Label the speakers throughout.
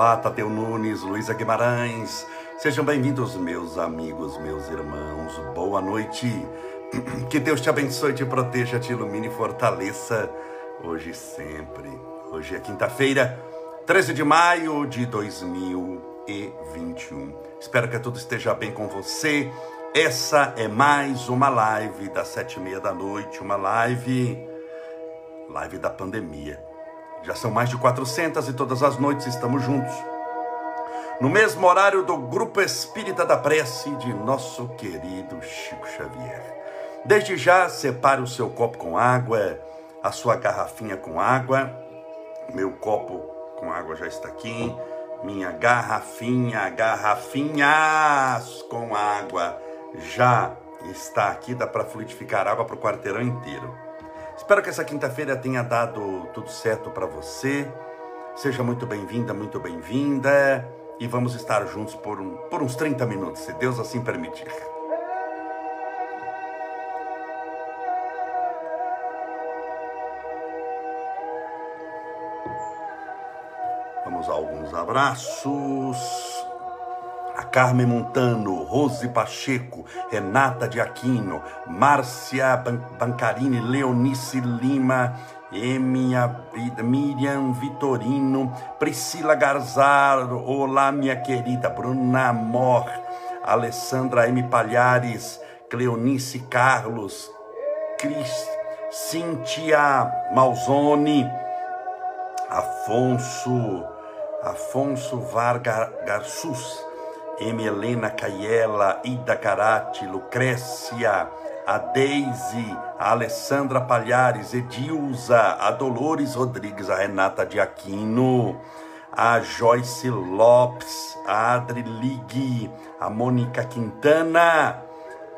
Speaker 1: Olá, Tadeu Nunes, Luísa Guimarães. Sejam bem-vindos, meus amigos, meus irmãos. Boa noite. Que Deus te abençoe, te proteja, te ilumine e fortaleça hoje e sempre. Hoje é quinta-feira, 13 de maio de 2021. Espero que tudo esteja bem com você. Essa é mais uma live das sete e meia da noite, uma live, live da pandemia. Já são mais de 400 e todas as noites estamos juntos. No mesmo horário do Grupo Espírita da Prece de nosso querido Chico Xavier. Desde já, separe o seu copo com água, a sua garrafinha com água. Meu copo com água já está aqui. Minha garrafinha, garrafinhas com água já está aqui. Dá para fluidificar água para o quarteirão inteiro. Espero que essa quinta-feira tenha dado tudo certo para você. Seja muito bem-vinda, muito bem-vinda. E vamos estar juntos por, um, por uns 30 minutos, se Deus assim permitir. Vamos a alguns abraços. A Carmen Montano, Rose Pacheco, Renata de Aquino, Márcia Bancarini, Leonice Lima, Emia, Miriam Vitorino, Priscila Garzaro, olá minha querida, Bruna Mor, Alessandra M. Palhares, Cleonice Carlos, Cris, Cíntia Malzone, Afonso, Afonso Vargas Garçus, M. Helena Caiela, Ida Carati, Lucrécia, a Deise, a Alessandra Palhares, Edilza, a Dolores Rodrigues, a Renata de Aquino, a Joyce Lopes, a Adri Ligue, a Mônica Quintana,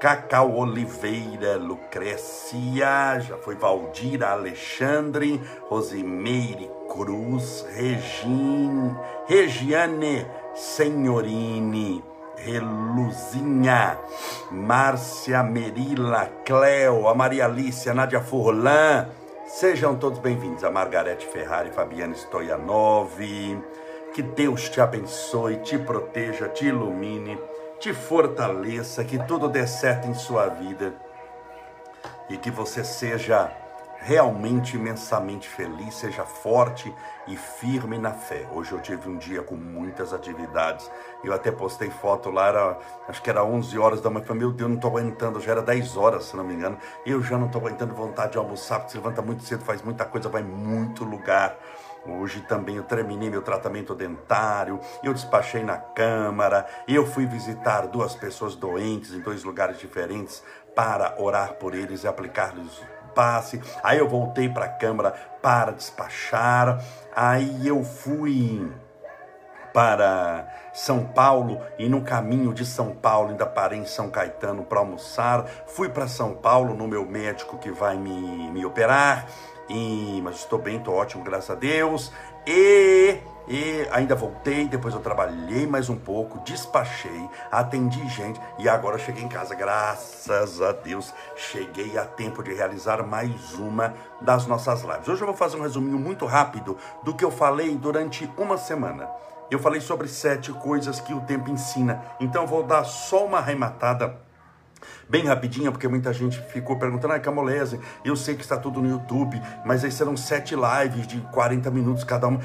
Speaker 1: Cacau Oliveira, Lucrécia, já foi Valdira Alexandre, Rosimeire Cruz, Regine, Regiane Senhorini, Reluzinha, Márcia Merila, Cleo, a Maria Alice, a Nádia Furlan, sejam todos bem-vindos. A Margarete Ferrari, Fabiana Stoianov, que Deus te abençoe, te proteja, te ilumine, te fortaleça, que tudo dê certo em sua vida e que você seja realmente imensamente feliz, seja forte e firme na fé. Hoje eu tive um dia com muitas atividades. Eu até postei foto lá, era, acho que era 11 horas da manhã. Falei, meu Deus, não estou aguentando. Já era 10 horas, se não me engano. Eu já não estou aguentando vontade de almoçar, porque se levanta muito cedo, faz muita coisa, vai muito lugar. Hoje também eu terminei meu tratamento dentário, eu despachei na Câmara, eu fui visitar duas pessoas doentes em dois lugares diferentes para orar por eles e aplicar-lhes passe. Aí eu voltei para a Câmara para despachar. Aí eu fui para São Paulo e no caminho de São Paulo ainda parei em São Caetano para almoçar. Fui para São Paulo no meu médico que vai me, me operar. E, mas estou bem, estou ótimo, graças a Deus. E e ainda voltei, depois eu trabalhei mais um pouco, despachei, atendi gente e agora cheguei em casa. Graças a Deus, cheguei a tempo de realizar mais uma das nossas lives. Hoje eu vou fazer um resuminho muito rápido do que eu falei durante uma semana. Eu falei sobre sete coisas que o tempo ensina, então eu vou dar só uma arrematada Bem rapidinho, porque muita gente ficou perguntando, ah, Camolese, eu sei que está tudo no YouTube, mas aí serão sete lives de 40 minutos cada uma.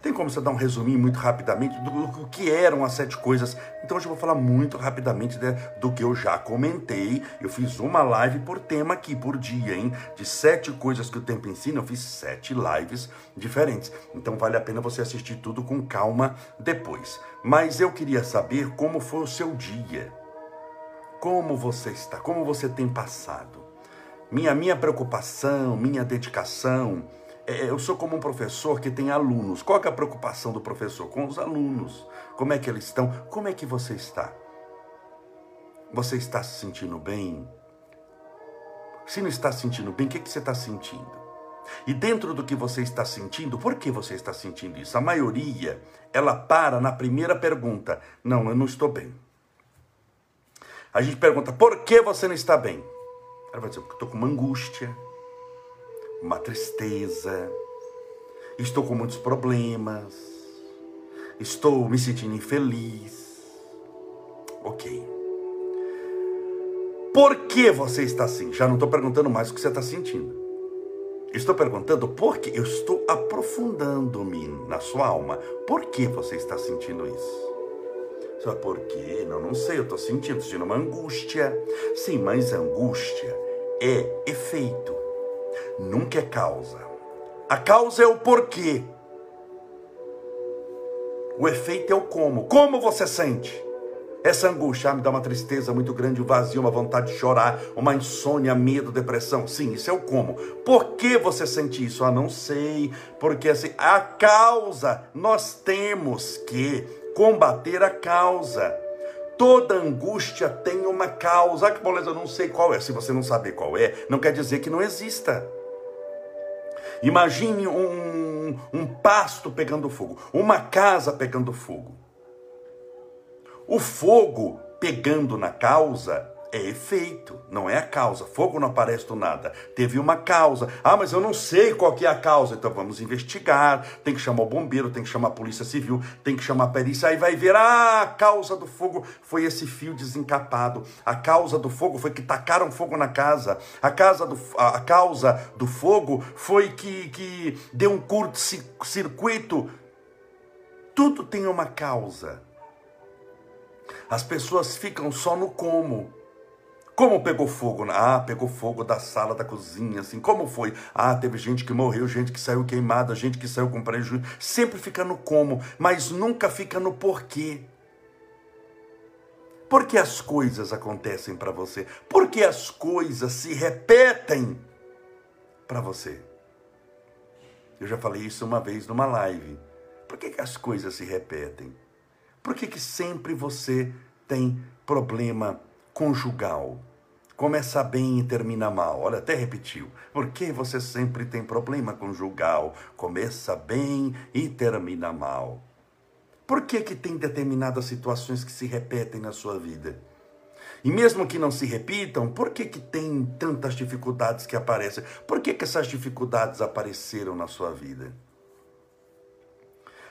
Speaker 1: Tem como você dar um resuminho muito rapidamente do, do que eram as sete coisas? Então hoje eu vou falar muito rapidamente né, do que eu já comentei. Eu fiz uma live por tema aqui, por dia, hein? De sete coisas que o tempo ensina, eu fiz sete lives diferentes. Então vale a pena você assistir tudo com calma depois. Mas eu queria saber como foi o seu dia. Como você está? Como você tem passado? Minha, minha preocupação, minha dedicação. É, eu sou como um professor que tem alunos. Qual é a preocupação do professor? Com os alunos. Como é que eles estão? Como é que você está? Você está se sentindo bem? Se não está se sentindo bem, o que, que você está sentindo? E dentro do que você está sentindo, por que você está sentindo isso? A maioria, ela para na primeira pergunta: Não, eu não estou bem. A gente pergunta, por que você não está bem? Ela vai dizer, porque estou com uma angústia, uma tristeza, estou com muitos problemas, estou me sentindo infeliz. Ok. Por que você está assim? Já não estou perguntando mais o que você está sentindo. Estou perguntando por que eu estou aprofundando-me na sua alma. Por que você está sentindo isso? Só por quê? Não, não sei, eu estou sentindo, sentindo uma angústia. Sim, mas angústia é efeito, nunca é causa. A causa é o porquê. O efeito é o como. Como você sente? Essa angústia ah, me dá uma tristeza muito grande, um vazio, uma vontade de chorar, uma insônia, medo, depressão. Sim, isso é o como. Por que você sente isso? Ah, não sei. Porque assim, a causa, nós temos que combater a causa. Toda angústia tem uma causa. Ah, que beleza, eu não sei qual é. Se você não saber qual é, não quer dizer que não exista. Imagine um, um pasto pegando fogo, uma casa pegando fogo. O fogo pegando na causa é efeito, não é a causa. Fogo não aparece do nada. Teve uma causa. Ah, mas eu não sei qual que é a causa. Então vamos investigar. Tem que chamar o bombeiro, tem que chamar a polícia civil, tem que chamar a perícia. Aí vai ver, ah, a causa do fogo foi esse fio desencapado. A causa do fogo foi que tacaram fogo na casa. A, casa do, a causa do fogo foi que, que deu um curto-circuito. Tudo tem uma causa. As pessoas ficam só no como. Como pegou fogo? Ah, pegou fogo da sala da cozinha, assim. Como foi? Ah, teve gente que morreu, gente que saiu queimada, gente que saiu com prejuízo. Sempre fica no como, mas nunca fica no porquê. Por que as coisas acontecem para você? Por que as coisas se repetem para você? Eu já falei isso uma vez numa live. Por que, que as coisas se repetem? Por que, que sempre você tem problema conjugal? Começa bem e termina mal. Olha, até repetiu. Por que você sempre tem problema conjugal? Começa bem e termina mal. Por que, que tem determinadas situações que se repetem na sua vida? E mesmo que não se repitam, por que, que tem tantas dificuldades que aparecem? Por que, que essas dificuldades apareceram na sua vida?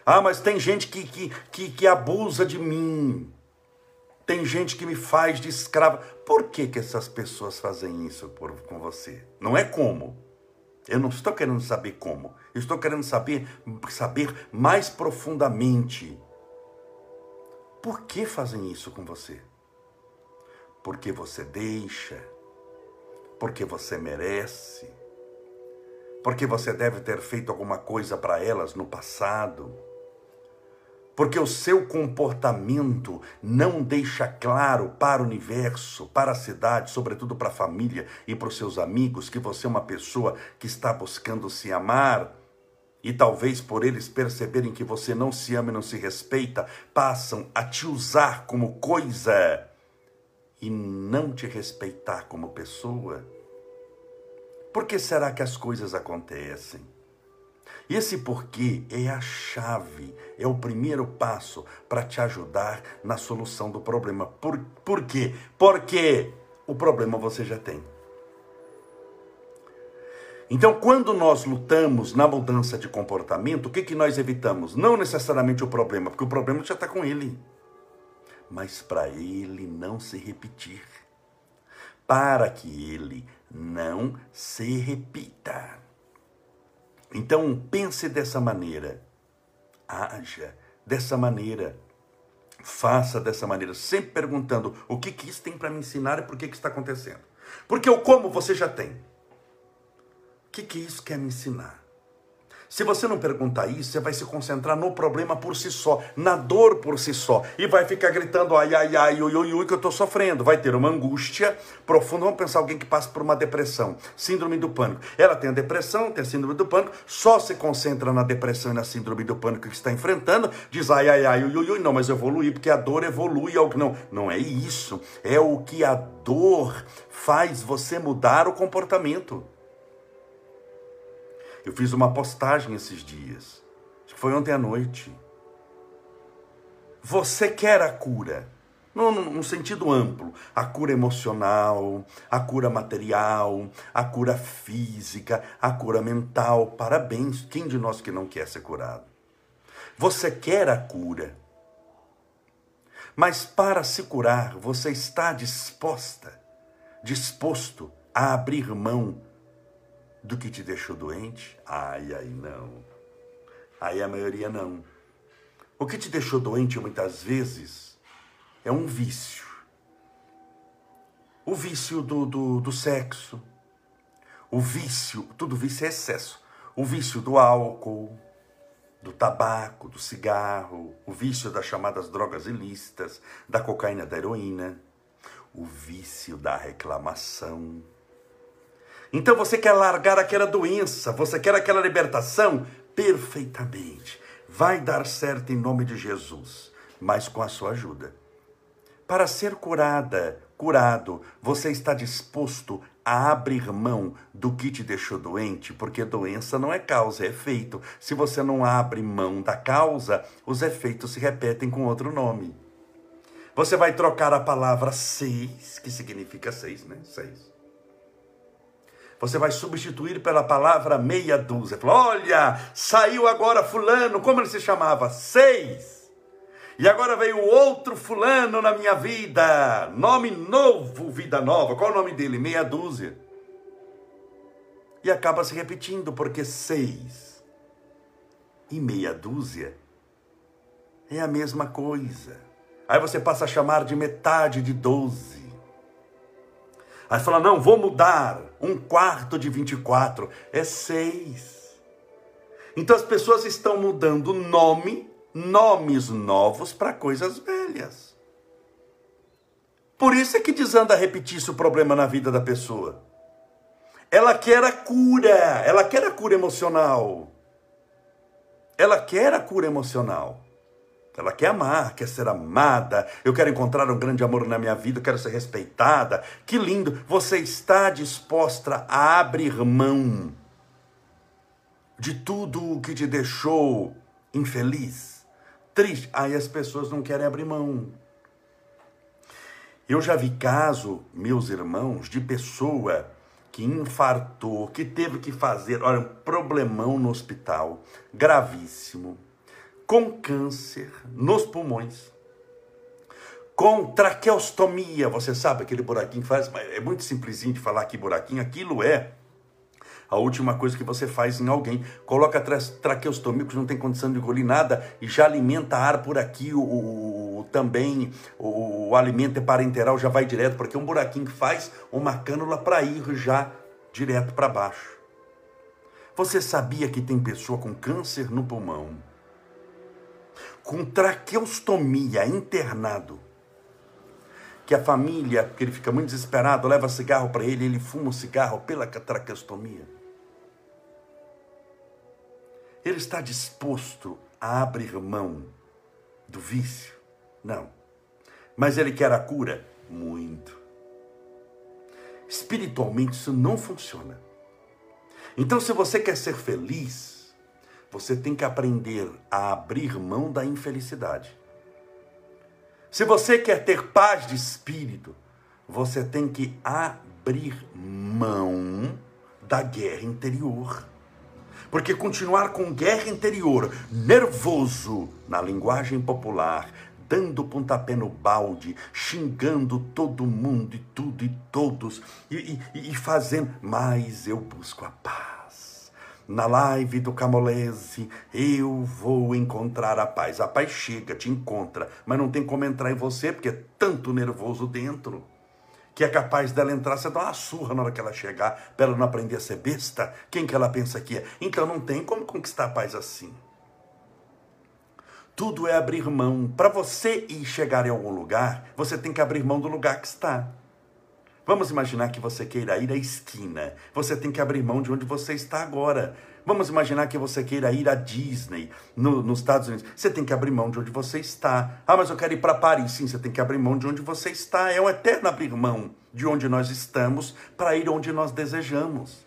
Speaker 1: Ah, mas tem gente que, que, que, que abusa de mim. Tem gente que me faz de escrava. Por que, que essas pessoas fazem isso por, com você? Não é como. Eu não estou querendo saber como. Eu estou querendo saber, saber mais profundamente. Por que fazem isso com você? Porque você deixa. Porque você merece. Porque você deve ter feito alguma coisa para elas no passado porque o seu comportamento não deixa claro para o universo, para a cidade, sobretudo para a família e para os seus amigos, que você é uma pessoa que está buscando se amar. E talvez por eles perceberem que você não se ama e não se respeita, passam a te usar como coisa e não te respeitar como pessoa. Por que será que as coisas acontecem? Esse porquê é a chave, é o primeiro passo para te ajudar na solução do problema. Por, por quê? Porque o problema você já tem. Então, quando nós lutamos na mudança de comportamento, o que, que nós evitamos? Não necessariamente o problema, porque o problema já está com ele. Mas para ele não se repetir. Para que ele não se repita. Então pense dessa maneira, haja dessa maneira, faça dessa maneira, sempre perguntando o que, que isso tem para me ensinar e por que, que está acontecendo. Porque o como você já tem. O que, que isso quer me ensinar? Se você não perguntar isso, você vai se concentrar no problema por si só, na dor por si só, e vai ficar gritando ai, ai, ai, ui, ui, ui, que eu estou sofrendo. Vai ter uma angústia profunda. Vamos pensar alguém que passa por uma depressão, síndrome do pânico. Ela tem a depressão, tem a síndrome do pânico, só se concentra na depressão e na síndrome do pânico que está enfrentando, diz ai, ai, ai, ui, ui, ui, não, mas eu evoluí, porque a dor evolui. Ao... Não, não é isso. É o que a dor faz você mudar o comportamento. Eu fiz uma postagem esses dias, acho que foi ontem à noite. Você quer a cura, no, no, sentido amplo, a cura emocional, a cura material, a cura física, a cura mental. Parabéns, quem de nós que não quer ser curado? Você quer a cura. Mas para se curar, você está disposta, disposto a abrir mão do que te deixou doente? Ai, ai, não. Aí a maioria não. O que te deixou doente muitas vezes é um vício. O vício do, do, do sexo. O vício, tudo vício é excesso. O vício do álcool, do tabaco, do cigarro, o vício das chamadas drogas ilícitas, da cocaína, da heroína, o vício da reclamação. Então você quer largar aquela doença, você quer aquela libertação perfeitamente. Vai dar certo em nome de Jesus, mas com a sua ajuda. Para ser curada, curado, você está disposto a abrir mão do que te deixou doente, porque doença não é causa, é efeito. Se você não abre mão da causa, os efeitos se repetem com outro nome. Você vai trocar a palavra seis, que significa seis, né? Seis. Você vai substituir pela palavra meia dúzia. Olha, saiu agora fulano, como ele se chamava? Seis. E agora veio outro fulano na minha vida. Nome novo, vida nova. Qual é o nome dele? Meia dúzia. E acaba se repetindo, porque seis e meia dúzia é a mesma coisa. Aí você passa a chamar de metade de doze. Aí fala, não, vou mudar. Um quarto de 24 é seis. Então as pessoas estão mudando nome nomes novos para coisas velhas. Por isso é que desanda repetir-se o problema na vida da pessoa. Ela quer a cura, ela quer a cura emocional. Ela quer a cura emocional. Ela quer amar, quer ser amada. Eu quero encontrar um grande amor na minha vida, eu quero ser respeitada. Que lindo! Você está disposta a abrir mão de tudo o que te deixou infeliz? triste. Aí as pessoas não querem abrir mão. Eu já vi caso, meus irmãos, de pessoa que infartou, que teve que fazer, olha, um problemão no hospital, gravíssimo, com câncer nos pulmões, com traqueostomia, você sabe aquele buraquinho que faz, é muito simplesinho de falar que buraquinho, aquilo é a última coisa que você faz em alguém. Coloca tra traqueostomia, que não tem condição de engolir nada, e já alimenta ar por aqui, o, o, também o, o, alimento parenteral, já vai direto, porque é um buraquinho que faz uma cânula para ir já direto para baixo. Você sabia que tem pessoa com câncer no pulmão, com traqueostomia, internado, que a família, porque ele fica muito desesperado, leva cigarro para ele, ele fuma o cigarro pela traqueostomia. Ele está disposto a abrir mão do vício? Não. Mas ele quer a cura? Muito. Espiritualmente isso não funciona. Então, se você quer ser feliz, você tem que aprender a abrir mão da infelicidade. Se você quer ter paz de espírito, você tem que abrir mão da guerra interior. Porque continuar com guerra interior, nervoso, na linguagem popular, dando pontapé no balde, xingando todo mundo e tudo e todos, e, e, e fazendo, mas eu busco a paz. Na live do Camolese, eu vou encontrar a paz. A paz chega, te encontra, mas não tem como entrar em você porque é tanto nervoso dentro que é capaz dela entrar, você dá uma surra na hora que ela chegar, para ela não aprender a ser besta. Quem que ela pensa que é? Então não tem como conquistar a paz assim. Tudo é abrir mão. Para você ir chegar em algum lugar, você tem que abrir mão do lugar que está. Vamos imaginar que você queira ir à esquina. Você tem que abrir mão de onde você está agora. Vamos imaginar que você queira ir à Disney no, nos Estados Unidos. Você tem que abrir mão de onde você está. Ah, mas eu quero ir para Paris. Sim, você tem que abrir mão de onde você está. É um eterno abrir mão de onde nós estamos para ir onde nós desejamos.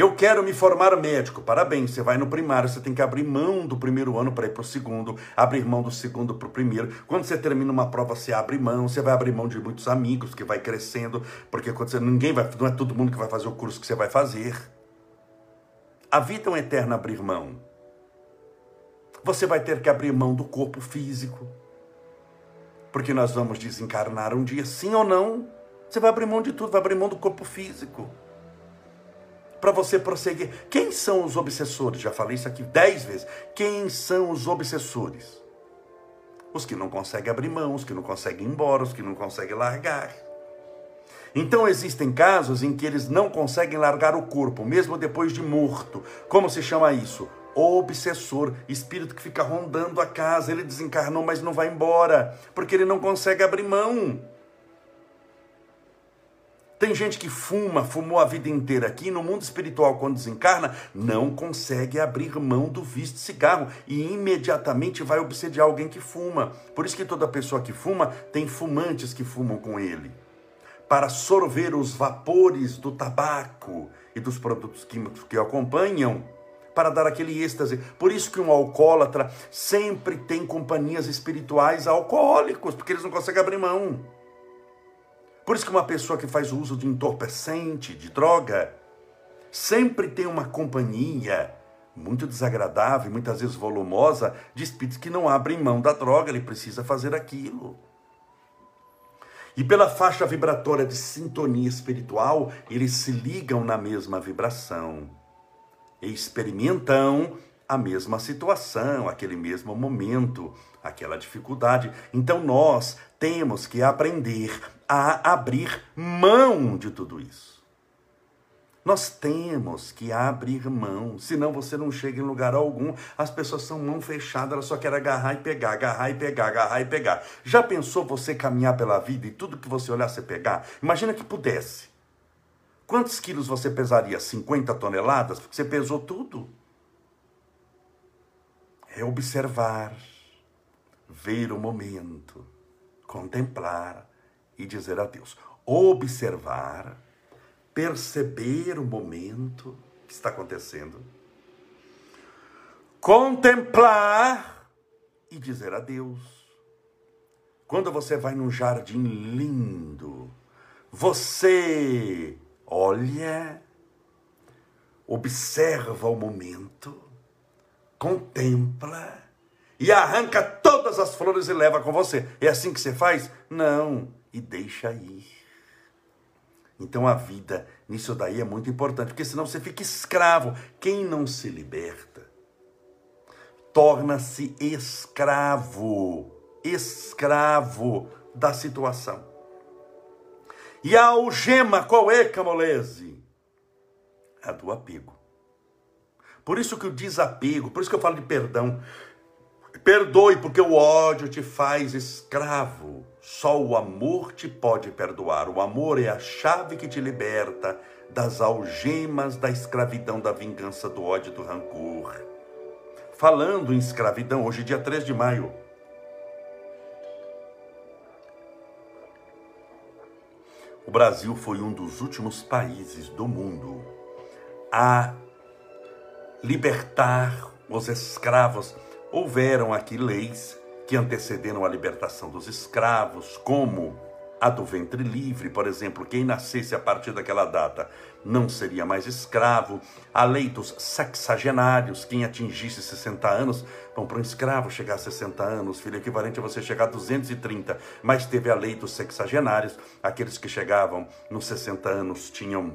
Speaker 1: Eu quero me formar médico. Parabéns, você vai no primário, você tem que abrir mão do primeiro ano para ir para o segundo, abrir mão do segundo para o primeiro. Quando você termina uma prova, você abre mão, você vai abrir mão de muitos amigos, que vai crescendo, porque quando você, ninguém vai, não é todo mundo que vai fazer o curso que você vai fazer. A vida é um eterno abrir mão. Você vai ter que abrir mão do corpo físico. Porque nós vamos desencarnar um dia, sim ou não? Você vai abrir mão de tudo, vai abrir mão do corpo físico. Para você prosseguir. Quem são os obsessores? Já falei isso aqui dez vezes. Quem são os obsessores? Os que não conseguem abrir mão, os que não conseguem ir embora, os que não conseguem largar. Então existem casos em que eles não conseguem largar o corpo, mesmo depois de morto. Como se chama isso? obsessor, espírito que fica rondando a casa, ele desencarnou, mas não vai embora, porque ele não consegue abrir mão. Tem gente que fuma, fumou a vida inteira aqui, no mundo espiritual, quando desencarna, não consegue abrir mão do vício cigarro e imediatamente vai obsediar alguém que fuma. Por isso que toda pessoa que fuma tem fumantes que fumam com ele. Para sorver os vapores do tabaco e dos produtos químicos que o acompanham, para dar aquele êxtase. Por isso que um alcoólatra sempre tem companhias espirituais alcoólicos, porque eles não conseguem abrir mão. Por isso que uma pessoa que faz uso de entorpecente, de droga, sempre tem uma companhia muito desagradável, muitas vezes volumosa, de espíritos que não abrem mão da droga, ele precisa fazer aquilo. E pela faixa vibratória de sintonia espiritual, eles se ligam na mesma vibração e experimentam a mesma situação, aquele mesmo momento, aquela dificuldade. Então nós temos que aprender a abrir mão de tudo isso. Nós temos que abrir mão, senão você não chega em lugar algum. As pessoas são mão fechada, elas só querem agarrar e pegar, agarrar e pegar, agarrar e pegar. Já pensou você caminhar pela vida e tudo que você olhar você pegar? Imagina que pudesse. Quantos quilos você pesaria? 50 toneladas? Porque você pesou tudo. É observar, ver o momento, contemplar e dizer a Deus. Observar, perceber o momento que está acontecendo, contemplar e dizer a Deus. Quando você vai num jardim lindo, você olha, observa o momento, contempla e arranca todas as flores e leva com você. É assim que você faz? Não, e deixa ir. Então a vida nisso daí é muito importante, porque senão você fica escravo. Quem não se liberta torna-se escravo, escravo da situação. E a algema qual é, Camolese? A do apego. Por isso que o desapego, por isso que eu falo de perdão. Perdoe, porque o ódio te faz escravo. Só o amor te pode perdoar. O amor é a chave que te liberta das algemas da escravidão, da vingança, do ódio, do rancor. Falando em escravidão, hoje, dia 3 de maio, O Brasil foi um dos últimos países do mundo a libertar os escravos. Houveram aqui leis que antecederam a libertação dos escravos, como a do ventre livre, por exemplo, quem nascesse a partir daquela data não seria mais escravo. A lei dos sexagenários, quem atingisse 60 anos, bom, para um escravo chegar a 60 anos, filho, equivalente a você chegar a 230. Mas teve a lei dos sexagenários, aqueles que chegavam nos 60 anos tinham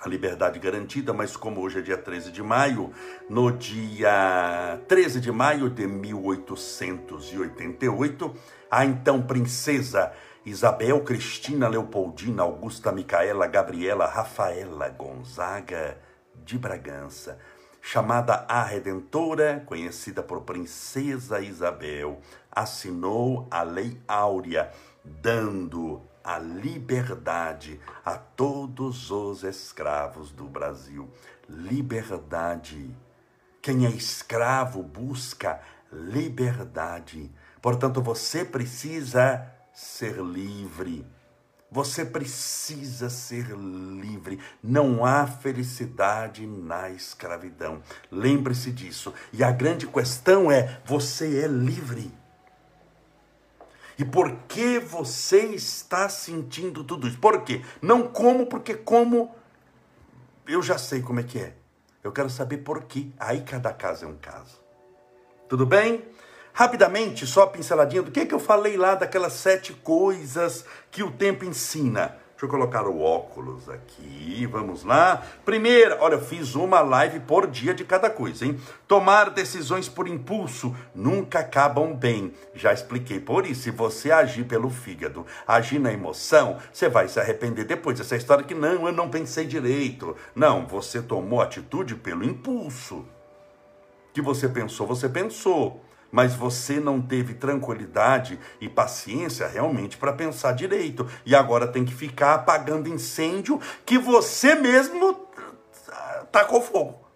Speaker 1: a liberdade garantida, mas como hoje é dia 13 de maio, no dia 13 de maio de 1888, a então princesa Isabel Cristina Leopoldina Augusta Micaela Gabriela Rafaela Gonzaga de Bragança, chamada a Redentora, conhecida por Princesa Isabel, assinou a Lei Áurea, dando a liberdade a todos os escravos do Brasil. Liberdade. Quem é escravo busca liberdade. Portanto, você precisa ser livre. Você precisa ser livre. Não há felicidade na escravidão. Lembre-se disso. E a grande questão é: você é livre. E por que você está sentindo tudo isso? Por quê? Não como, porque como eu já sei como é que é. Eu quero saber por quê. Aí cada caso é um caso. Tudo bem? Rapidamente, só a pinceladinha do que, que eu falei lá daquelas sete coisas que o tempo ensina. Deixa eu colocar o óculos aqui, vamos lá. Primeira, olha, eu fiz uma live por dia de cada coisa, hein? Tomar decisões por impulso nunca acabam bem. Já expliquei por isso. Se você agir pelo fígado, agir na emoção, você vai se arrepender depois. Essa história que não, eu não pensei direito. Não, você tomou atitude pelo impulso. Que você pensou, você pensou mas você não teve tranquilidade e paciência realmente para pensar direito. E agora tem que ficar apagando incêndio que você mesmo tacou fogo.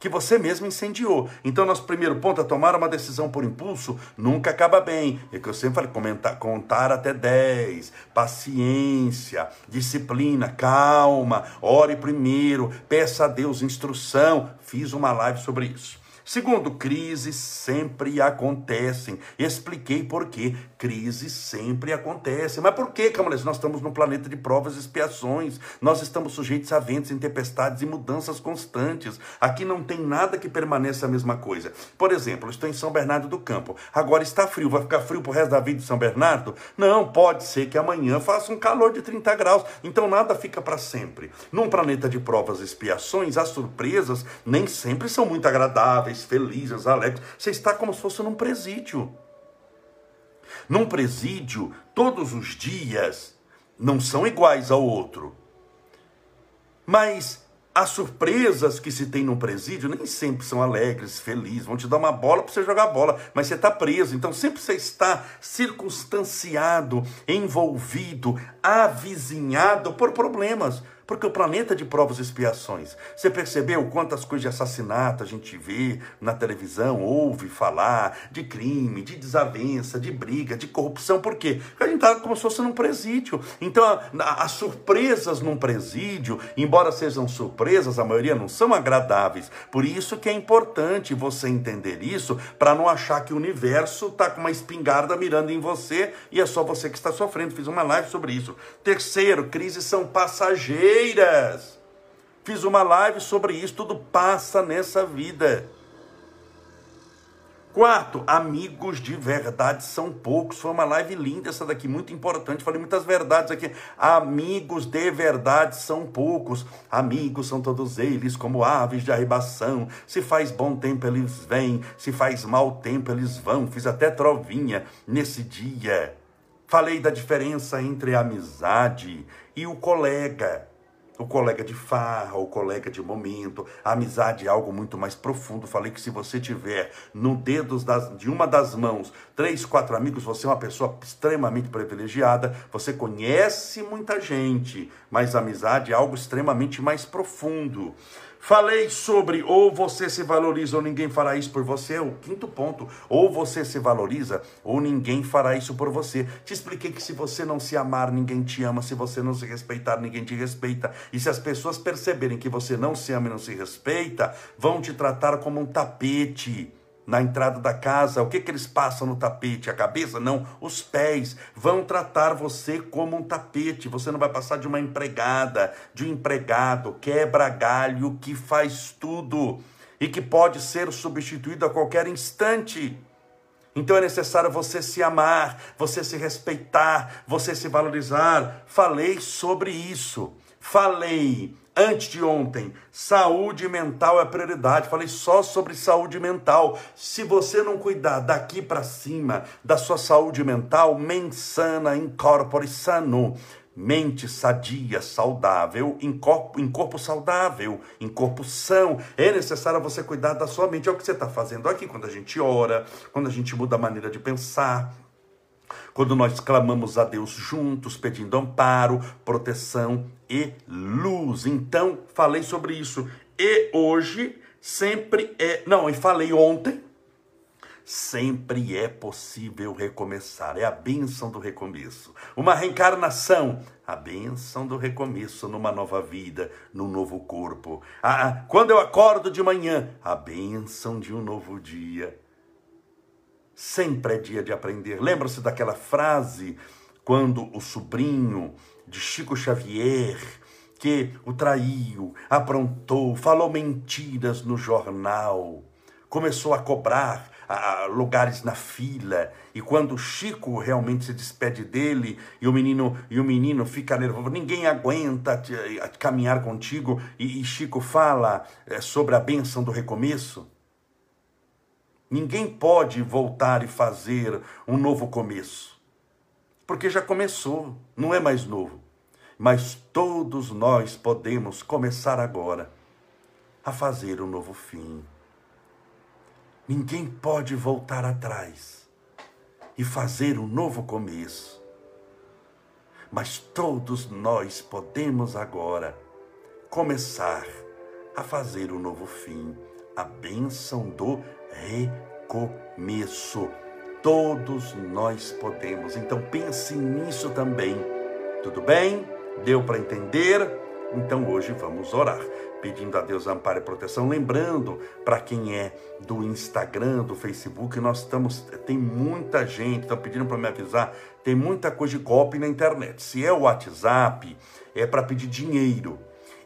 Speaker 1: Que você mesmo incendiou. Então, nosso primeiro ponto é tomar uma decisão por impulso nunca acaba bem. É que eu sempre falei: comentar, contar até 10, paciência, disciplina, calma, ore primeiro, peça a Deus instrução. Fiz uma live sobre isso. Segundo, crises sempre acontecem. Expliquei por quê. Crises sempre acontecem. Mas por que, Camaleões? Nós estamos num planeta de provas e expiações. Nós estamos sujeitos a ventos, tempestades e mudanças constantes. Aqui não tem nada que permaneça a mesma coisa. Por exemplo, estou em São Bernardo do Campo. Agora está frio. Vai ficar frio pro resto da vida de São Bernardo? Não, pode ser que amanhã faça um calor de 30 graus. Então nada fica para sempre. Num planeta de provas e expiações, as surpresas nem sempre são muito agradáveis felizes, alegres. Você está como se fosse num presídio. Num presídio, todos os dias não são iguais ao outro. Mas as surpresas que se tem num presídio nem sempre são alegres, felizes. Vão te dar uma bola para você jogar bola, mas você está preso. Então sempre você está circunstanciado, envolvido, avizinhado por problemas. Porque o planeta de provas e expiações. Você percebeu quantas coisas de assassinato a gente vê na televisão, ouve falar de crime, de desavença, de briga, de corrupção? Por quê? Porque a gente está como se fosse num presídio. Então, as surpresas num presídio, embora sejam surpresas, a maioria não são agradáveis. Por isso que é importante você entender isso, para não achar que o universo está com uma espingarda mirando em você e é só você que está sofrendo. Fiz uma live sobre isso. Terceiro, crises são passageiras Fiz uma live sobre isso, tudo passa nessa vida. Quarto, amigos de verdade são poucos. Foi uma live linda essa daqui, muito importante. Falei muitas verdades aqui. Amigos de verdade são poucos. Amigos são todos eles como aves de arribação. Se faz bom tempo eles vêm, se faz mau tempo eles vão. Fiz até trovinha nesse dia. Falei da diferença entre a amizade e o colega o colega de farra, o colega de momento, a amizade é algo muito mais profundo. Falei que se você tiver no dedos das, de uma das mãos três, quatro amigos, você é uma pessoa extremamente privilegiada, você conhece muita gente, mas amizade é algo extremamente mais profundo. Falei sobre ou você se valoriza ou ninguém fará isso por você. O quinto ponto, ou você se valoriza ou ninguém fará isso por você. Te expliquei que se você não se amar, ninguém te ama. Se você não se respeitar, ninguém te respeita. E se as pessoas perceberem que você não se ama e não se respeita, vão te tratar como um tapete na entrada da casa, o que, que eles passam no tapete? A cabeça? Não, os pés. Vão tratar você como um tapete. Você não vai passar de uma empregada, de um empregado, quebra-galho que faz tudo e que pode ser substituído a qualquer instante. Então é necessário você se amar, você se respeitar, você se valorizar. Falei sobre isso. Falei antes de ontem, saúde mental é prioridade. Falei só sobre saúde mental. Se você não cuidar daqui para cima da sua saúde mental, mensana incorpore sano. Mente sadia, saudável, em corpo, em corpo saudável, em corpo são. É necessário você cuidar da sua mente. É o que você está fazendo aqui quando a gente ora, quando a gente muda a maneira de pensar, quando nós clamamos a Deus juntos, pedindo amparo, proteção e luz. Então, falei sobre isso. E hoje sempre é. Não, e falei ontem. Sempre é possível recomeçar. É a bênção do recomeço. Uma reencarnação. A bênção do recomeço numa nova vida, num novo corpo. Ah, quando eu acordo de manhã, a bênção de um novo dia Sempre é dia de aprender. Lembra-se daquela frase quando o sobrinho de Chico Xavier, que o traiu, aprontou, falou mentiras no jornal, começou a cobrar a, lugares na fila. E quando Chico realmente se despede dele e o menino e o menino fica nervoso, ninguém aguenta te, caminhar contigo. E, e Chico fala é, sobre a bênção do recomeço. Ninguém pode voltar e fazer um novo começo, porque já começou, não é mais novo. Mas todos nós podemos começar agora a fazer um novo fim. Ninguém pode voltar atrás e fazer um novo começo. Mas todos nós podemos agora começar a fazer um novo fim, a bênção do recomeço. Todos nós podemos. Então pense nisso também. Tudo bem? Deu para entender? Então hoje vamos orar pedindo a Deus amparo e proteção. Lembrando, para quem é do Instagram, do Facebook, nós estamos. Tem muita gente, estão pedindo para me avisar, tem muita coisa de golpe na internet. Se é o WhatsApp, é para pedir dinheiro.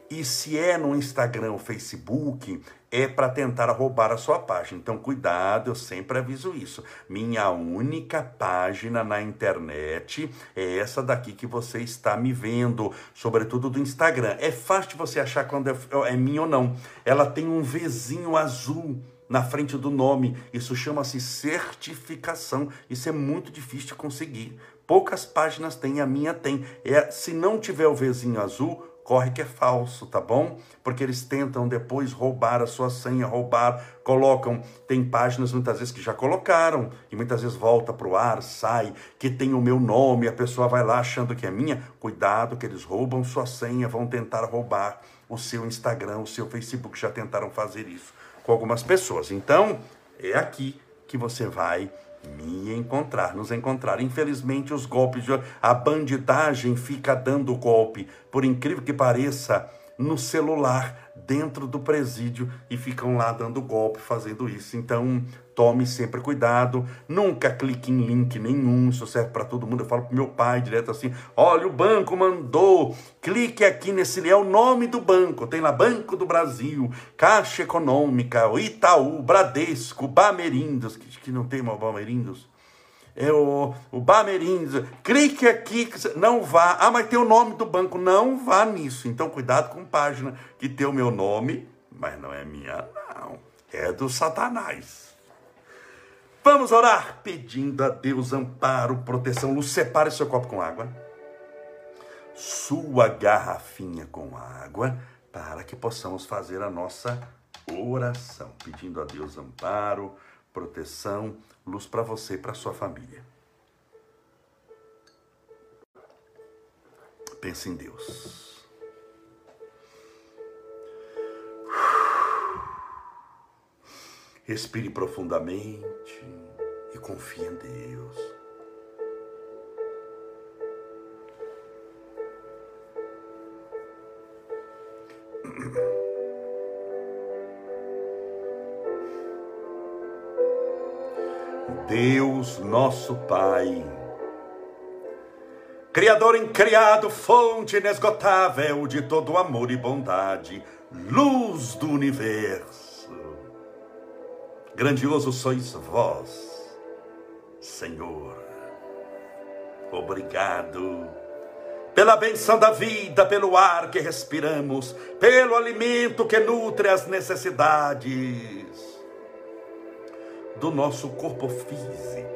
Speaker 1: E se é no Instagram ou Facebook, é para tentar roubar a sua página. Então, cuidado, eu sempre aviso isso. Minha única página na internet é essa daqui que você está me vendo, sobretudo do Instagram. É fácil de você achar quando é, é minha ou não. Ela tem um Vzinho azul na frente do nome. Isso chama-se certificação. Isso é muito difícil de conseguir. Poucas páginas tem, a minha tem. É, se não tiver o Vzinho azul, corre que é falso, tá bom? Porque eles tentam depois roubar a sua senha, roubar, colocam, tem páginas muitas vezes que já colocaram e muitas vezes volta para o ar, sai, que tem o meu nome, a pessoa vai lá achando que é minha. Cuidado que eles roubam sua senha, vão tentar roubar o seu Instagram, o seu Facebook, já tentaram fazer isso com algumas pessoas. Então, é aqui que você vai me encontrar, nos encontrar. Infelizmente, os golpes, de... a bandidagem fica dando golpe, por incrível que pareça, no celular, dentro do presídio, e ficam lá dando golpe, fazendo isso. Então, tome sempre cuidado, nunca clique em link nenhum, isso serve para todo mundo. Eu falo para meu pai direto assim: olha, o banco mandou, clique aqui nesse, é o nome do banco, tem lá Banco do Brasil, Caixa Econômica, Itaú, Bradesco, Bamerindos, que, que não tem mal Bamerindos é o, o Bamerindos, clique aqui, não vá, ah, mas tem o nome do banco, não vá nisso, então cuidado com página que tem o meu nome, mas não é minha não, é do satanás. Vamos orar, pedindo a Deus amparo, proteção, luz, separe seu copo com água, sua garrafinha com água, para que possamos fazer a nossa oração, pedindo a Deus amparo, proteção, luz para você e para sua família. Pense em Deus. Respire profundamente e confie em Deus. Deus nosso Pai. Criador incriado, fonte inesgotável de todo amor e bondade, luz do universo. Grandioso sois vós, Senhor. Obrigado pela benção da vida, pelo ar que respiramos, pelo alimento que nutre as necessidades do nosso corpo físico.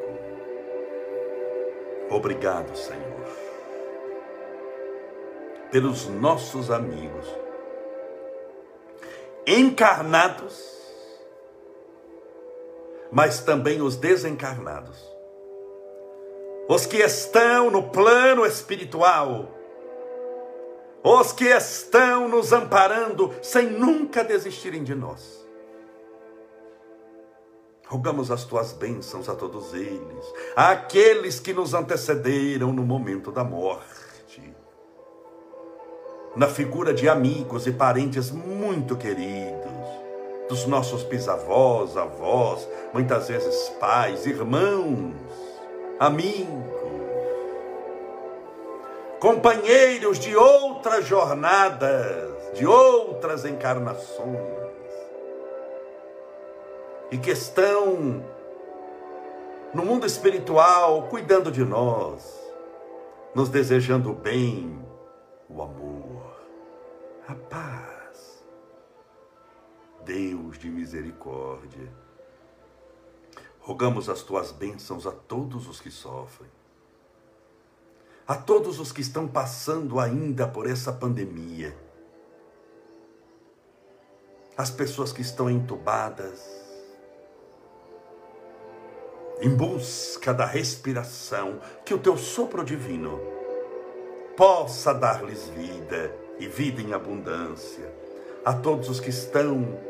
Speaker 1: Obrigado, Senhor, pelos nossos amigos encarnados, mas também os desencarnados, os que estão no plano espiritual, os que estão nos amparando sem nunca desistirem de nós. Rogamos as tuas bênçãos a todos eles, àqueles que nos antecederam no momento da morte, na figura de amigos e parentes muito queridos, dos nossos bisavós, avós, muitas vezes pais, irmãos, amigos, companheiros de outras jornadas, de outras encarnações e que estão no mundo espiritual cuidando de nós, nos desejando o bem, o amor, a paz. Deus de misericórdia, rogamos as tuas bênçãos a todos os que sofrem, a todos os que estão passando ainda por essa pandemia, as pessoas que estão entubadas, em busca da respiração, que o teu sopro divino possa dar-lhes vida e vida em abundância. A todos os que estão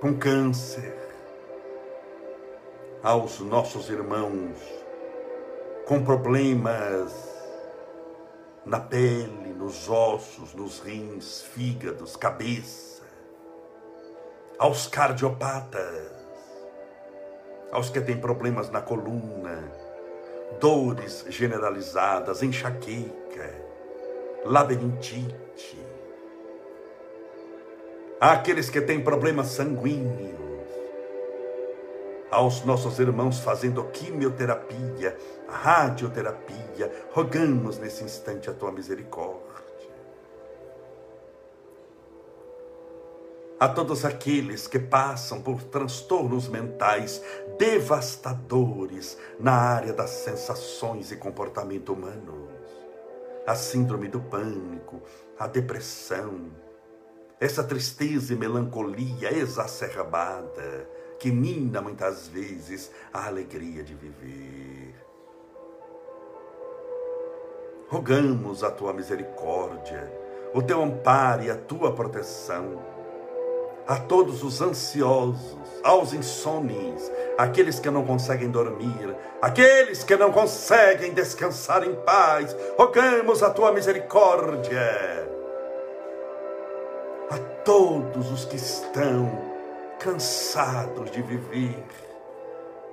Speaker 1: com câncer, aos nossos irmãos com problemas na pele, nos ossos, nos rins, fígados, cabeça, aos cardiopatas, aos que têm problemas na coluna, dores generalizadas, enxaqueca, labirintite, àqueles que têm problemas sanguíneos, aos nossos irmãos fazendo quimioterapia, radioterapia, rogamos nesse instante a tua misericórdia. a todos aqueles que passam por transtornos mentais devastadores na área das sensações e comportamento humanos, a síndrome do pânico, a depressão, essa tristeza e melancolia exacerbada que mina muitas vezes a alegria de viver. Rogamos a tua misericórdia, o teu amparo e a tua proteção a todos os ansiosos, aos insones, aqueles que não conseguem dormir, aqueles que não conseguem descansar em paz, rogamos a tua misericórdia. A todos os que estão cansados de viver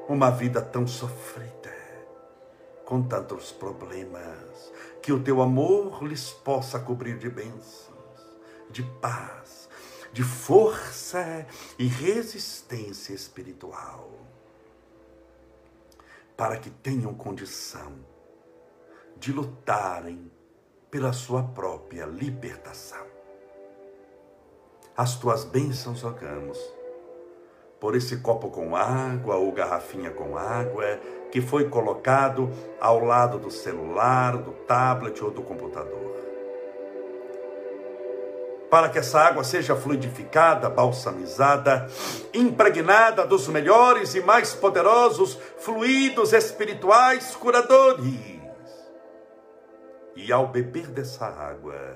Speaker 1: uma vida tão sofrida, com tantos problemas, que o teu amor lhes possa cobrir de bênçãos, de paz de força e resistência espiritual, para que tenham condição de lutarem pela sua própria libertação. As tuas bênçãos rogamos por esse copo com água ou garrafinha com água que foi colocado ao lado do celular, do tablet ou do computador para que essa água seja fluidificada, balsamizada, impregnada dos melhores e mais poderosos fluidos espirituais curadores. E ao beber dessa água,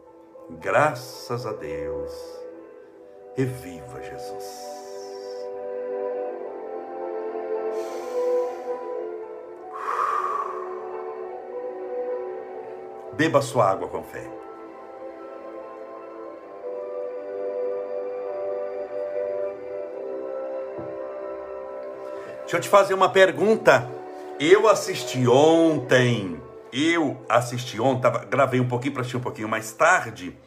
Speaker 1: Graças a Deus. E viva Jesus. Beba sua água com fé. Deixa eu te fazer uma pergunta. Eu assisti ontem, eu assisti ontem, tava, gravei um pouquinho para assistir um pouquinho mais tarde,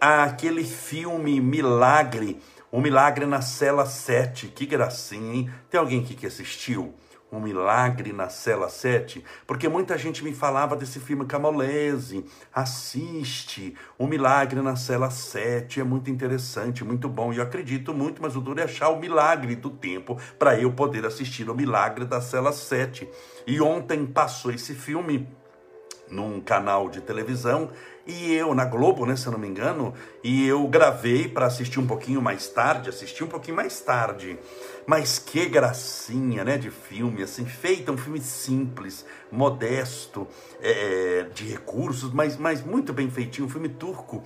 Speaker 1: aquele filme Milagre, o Milagre na Cela 7. Que gracinha, hein? Tem alguém aqui que assistiu? Um Milagre na Cela 7, porque muita gente me falava desse filme Camolese, assiste, O Milagre na Cela 7, é muito interessante, muito bom, e eu acredito muito, mas o duro é achar o milagre do tempo para eu poder assistir O Milagre da Cela 7. E ontem passou esse filme num canal de televisão e eu na Globo, né, se eu não me engano, e eu gravei para assistir um pouquinho mais tarde, assisti um pouquinho mais tarde. Mas que gracinha, né, de filme, assim, feito um filme simples, modesto, é, de recursos, mas, mas muito bem feitinho, um filme turco.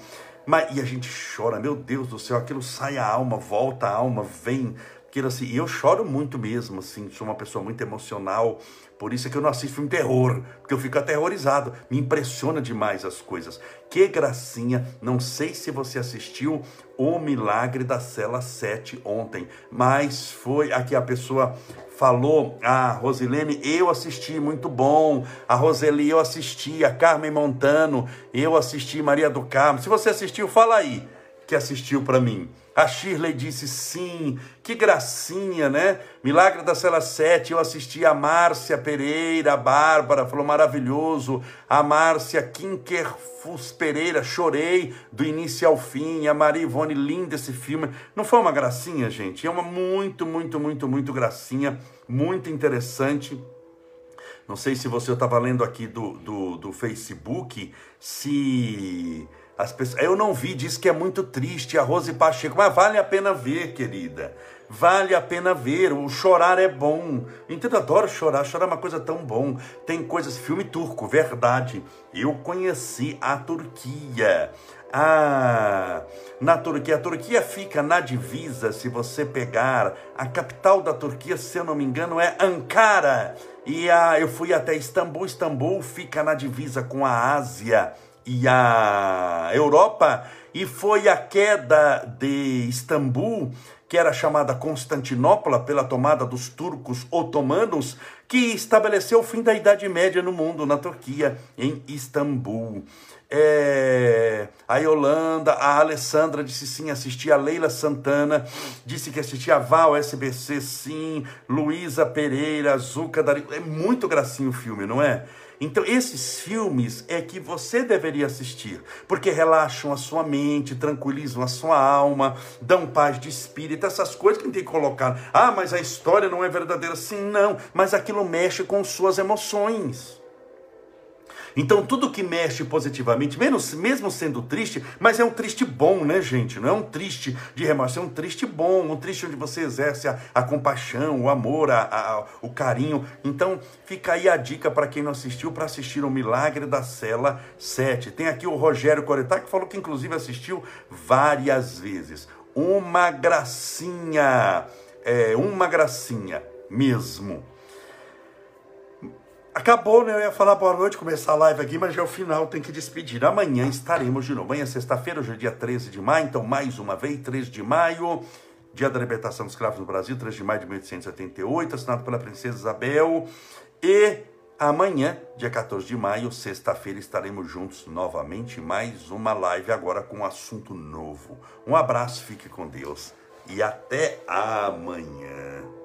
Speaker 1: Mas, e a gente chora, meu Deus do céu, aquilo sai a alma, volta a alma, vem aquilo assim, e eu choro muito mesmo, assim, sou uma pessoa muito emocional, por isso é que eu não assisto filme terror, porque eu fico aterrorizado. Me impressiona demais as coisas. Que gracinha. Não sei se você assistiu O Milagre da Cela 7 ontem, mas foi aqui a pessoa falou, a ah, Rosilene, eu assisti, muito bom. A Roseli, eu assisti. A Carmen Montano, eu assisti. Maria do Carmo. Se você assistiu, fala aí que assistiu para mim. A Shirley disse sim, que gracinha, né? Milagre da Cela 7, eu assisti a Márcia Pereira, a Bárbara, falou maravilhoso. A Márcia Kinkerfus Pereira, chorei do início ao fim. A Maria Ivone, linda esse filme. Não foi uma gracinha, gente? É uma muito, muito, muito, muito gracinha, muito interessante. Não sei se você estava lendo aqui do, do, do Facebook, se as pessoas, eu não vi, diz que é muito triste a Rose Pacheco, mas vale a pena ver, querida. Vale a pena ver, o chorar é bom. Eu adoro chorar, chorar é uma coisa tão bom. Tem coisas, filme turco, verdade. Eu conheci a Turquia. Ah, na Turquia. A Turquia fica na divisa, se você pegar. A capital da Turquia, se eu não me engano, é Ankara. E ah, eu fui até Istambul. Istambul fica na divisa com a Ásia e a Europa, e foi a queda de Istambul, que era chamada Constantinopla pela tomada dos turcos otomanos, que estabeleceu o fim da Idade Média no mundo, na Turquia, em Istambul. É, a Yolanda, a Alessandra disse sim, assisti a Leila Santana, disse que assistia a Val SBC, sim, Luísa Pereira, Zuca Dari. É muito gracinho o filme, não é? Então, esses filmes é que você deveria assistir, porque relaxam a sua mente, tranquilizam a sua alma, dão paz de espírito, essas coisas que tem que colocar. Ah, mas a história não é verdadeira. Sim, não, mas aquilo mexe com suas emoções. Então, tudo que mexe positivamente, menos, mesmo sendo triste, mas é um triste bom, né, gente? Não é um triste de remorso, é um triste bom, um triste onde você exerce a, a compaixão, o amor, a, a, o carinho. Então, fica aí a dica para quem não assistiu, para assistir o Milagre da Cela 7. Tem aqui o Rogério Coretá, que falou que inclusive assistiu várias vezes. Uma gracinha, é, uma gracinha mesmo. Acabou, né? Eu ia falar boa noite, começar a live aqui, mas já é o final, tem que despedir. Amanhã estaremos de novo. Amanhã, sexta-feira, hoje é dia 13 de maio, então mais uma vez, 13 de maio, dia da libertação dos escravos no Brasil, 13 de maio de 1878, assinado pela princesa Isabel. E amanhã, dia 14 de maio, sexta-feira, estaremos juntos novamente, mais uma live agora com um assunto novo. Um abraço, fique com Deus e até amanhã.